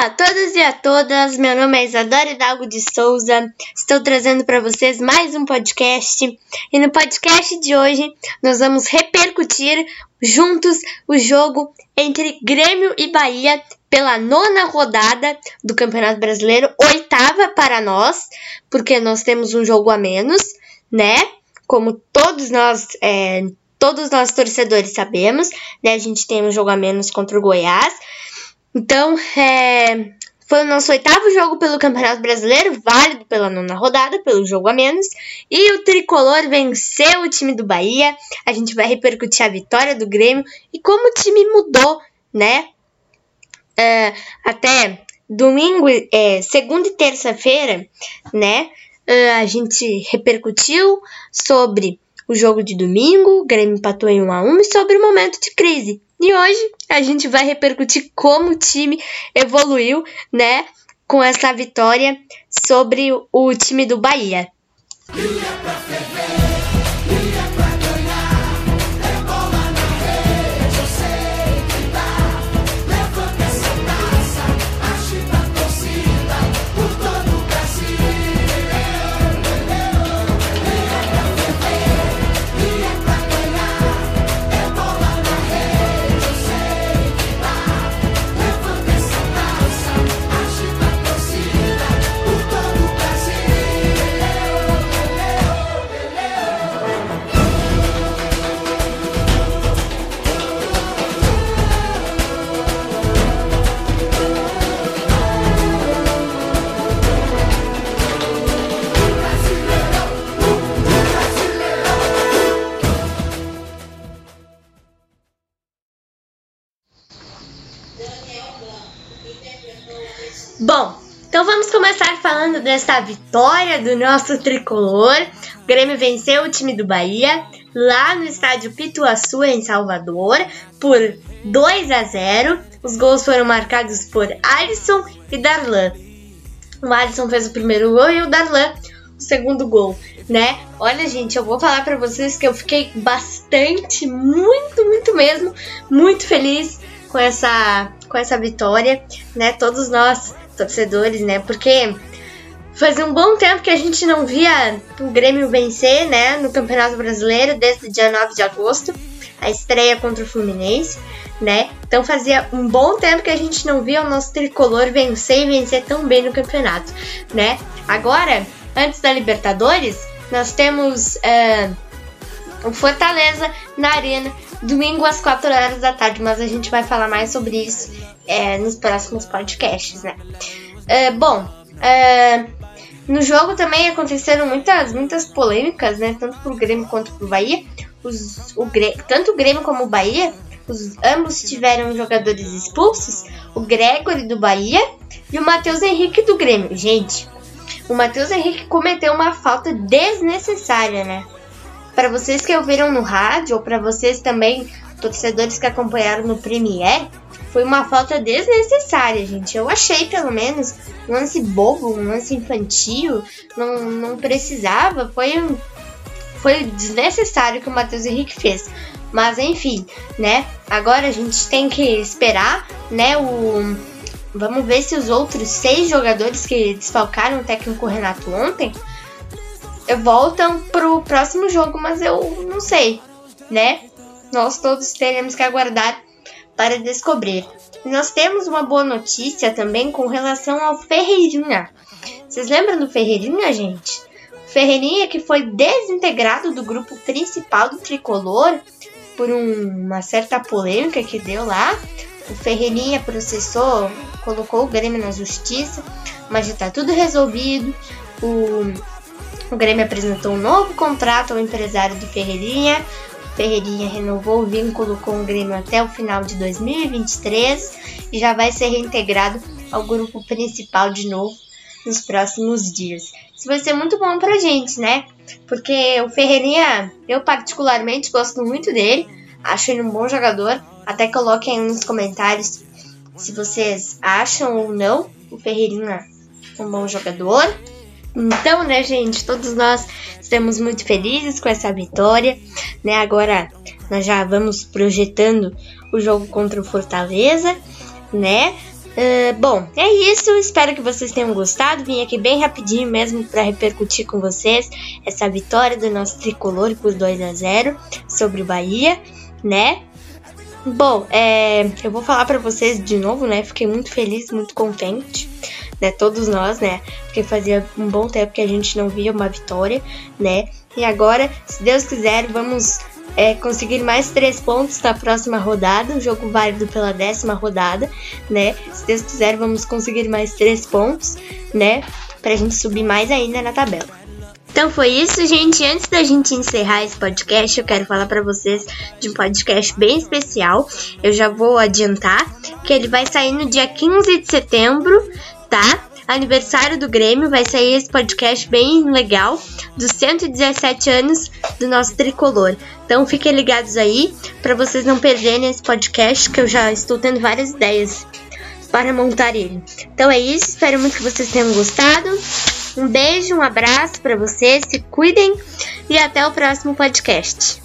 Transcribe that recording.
Olá a todos e a todas, meu nome é Isadora Hidalgo de Souza, estou trazendo para vocês mais um podcast e no podcast de hoje nós vamos repercutir juntos o jogo entre Grêmio e Bahia pela nona rodada do Campeonato Brasileiro, oitava para nós, porque nós temos um jogo a menos, né? Como todos nós, é, todos nós torcedores sabemos, né? A gente tem um jogo a menos contra o Goiás. Então, é, foi o nosso oitavo jogo pelo Campeonato Brasileiro, válido pela nona rodada, pelo jogo a menos. E o tricolor venceu o time do Bahia. A gente vai repercutir a vitória do Grêmio e como o time mudou, né? É, até domingo, é, segunda e terça-feira, né? É, a gente repercutiu sobre o jogo de domingo, o Grêmio empatou em 1 a 1 e sobre o momento de crise. E hoje a gente vai repercutir como o time evoluiu, né, com essa vitória sobre o time do Bahia. Bom, então vamos começar falando desta vitória do nosso tricolor. O Grêmio venceu o time do Bahia lá no estádio Pituaçu, em Salvador, por 2 a 0. Os gols foram marcados por Alisson e Darlan. O Alisson fez o primeiro gol e o Darlan o segundo gol, né? Olha, gente, eu vou falar para vocês que eu fiquei bastante, muito, muito mesmo, muito feliz com essa com essa vitória, né? Todos nós torcedores, né? Porque fazia um bom tempo que a gente não via o Grêmio vencer, né? No Campeonato Brasileiro, desde o dia 9 de agosto, a estreia contra o Fluminense, né? Então fazia um bom tempo que a gente não via o nosso tricolor vencer e vencer tão bem no campeonato, né? Agora, antes da Libertadores, nós temos uh, o Fortaleza na Arena, domingo às 4 horas da tarde, mas a gente vai falar mais sobre isso é, nos próximos podcasts, né? É, bom, é, no jogo também aconteceram muitas, muitas polêmicas, né? Tanto pro Grêmio quanto pro Bahia. Os, o tanto o Grêmio como o Bahia, os, ambos tiveram jogadores expulsos. O Gregory do Bahia e o Matheus Henrique do Grêmio. Gente, o Matheus Henrique cometeu uma falta desnecessária, né? Para vocês que ouviram no rádio, ou para vocês também, torcedores que acompanharam no Premier, foi uma falta desnecessária, gente. Eu achei, pelo menos, um lance bobo, um lance infantil, não, não precisava. Foi, foi desnecessário que o Matheus Henrique fez. Mas enfim, né? Agora a gente tem que esperar, né? O, vamos ver se os outros seis jogadores que desfalcaram o técnico Renato ontem voltam pro próximo jogo, mas eu não sei, né? Nós todos teremos que aguardar para descobrir. Nós temos uma boa notícia também com relação ao Ferreirinha. Vocês lembram do Ferreirinha, gente? Ferreirinha que foi desintegrado do grupo principal do tricolor por um, uma certa polêmica que deu lá. O Ferreirinha processou, colocou o Grêmio na justiça, mas já está tudo resolvido. O o Grêmio apresentou um novo contrato ao empresário do Ferreirinha. Ferreirinha renovou o vínculo com o Grêmio até o final de 2023 e já vai ser reintegrado ao grupo principal de novo nos próximos dias. Isso vai ser muito bom pra gente, né? Porque o Ferreirinha, eu particularmente gosto muito dele, acho ele um bom jogador. Até coloquem aí nos comentários se vocês acham ou não o Ferreirinha um bom jogador. Então, né, gente, todos nós estamos muito felizes com essa vitória, né? Agora nós já vamos projetando o jogo contra o Fortaleza, né? Uh, bom, é isso. Espero que vocês tenham gostado. Vim aqui bem rapidinho mesmo para repercutir com vocês essa vitória do nosso tricolor por 2 a 0 sobre o Bahia, né? Bom, é, eu vou falar para vocês de novo, né? Fiquei muito feliz, muito contente, né? Todos nós, né? Porque fazia um bom tempo que a gente não via uma vitória, né? E agora, se Deus quiser, vamos é, conseguir mais três pontos na próxima rodada, um jogo válido pela décima rodada, né? Se Deus quiser, vamos conseguir mais três pontos, né? Pra gente subir mais ainda na tabela. Então foi isso, gente. Antes da gente encerrar esse podcast, eu quero falar para vocês de um podcast bem especial. Eu já vou adiantar que ele vai sair no dia 15 de setembro, tá? Aniversário do Grêmio, vai sair esse podcast bem legal dos 117 anos do nosso tricolor. Então fiquem ligados aí para vocês não perderem esse podcast que eu já estou tendo várias ideias para montar ele. Então é isso, espero muito que vocês tenham gostado. Um beijo, um abraço para vocês, se cuidem e até o próximo podcast.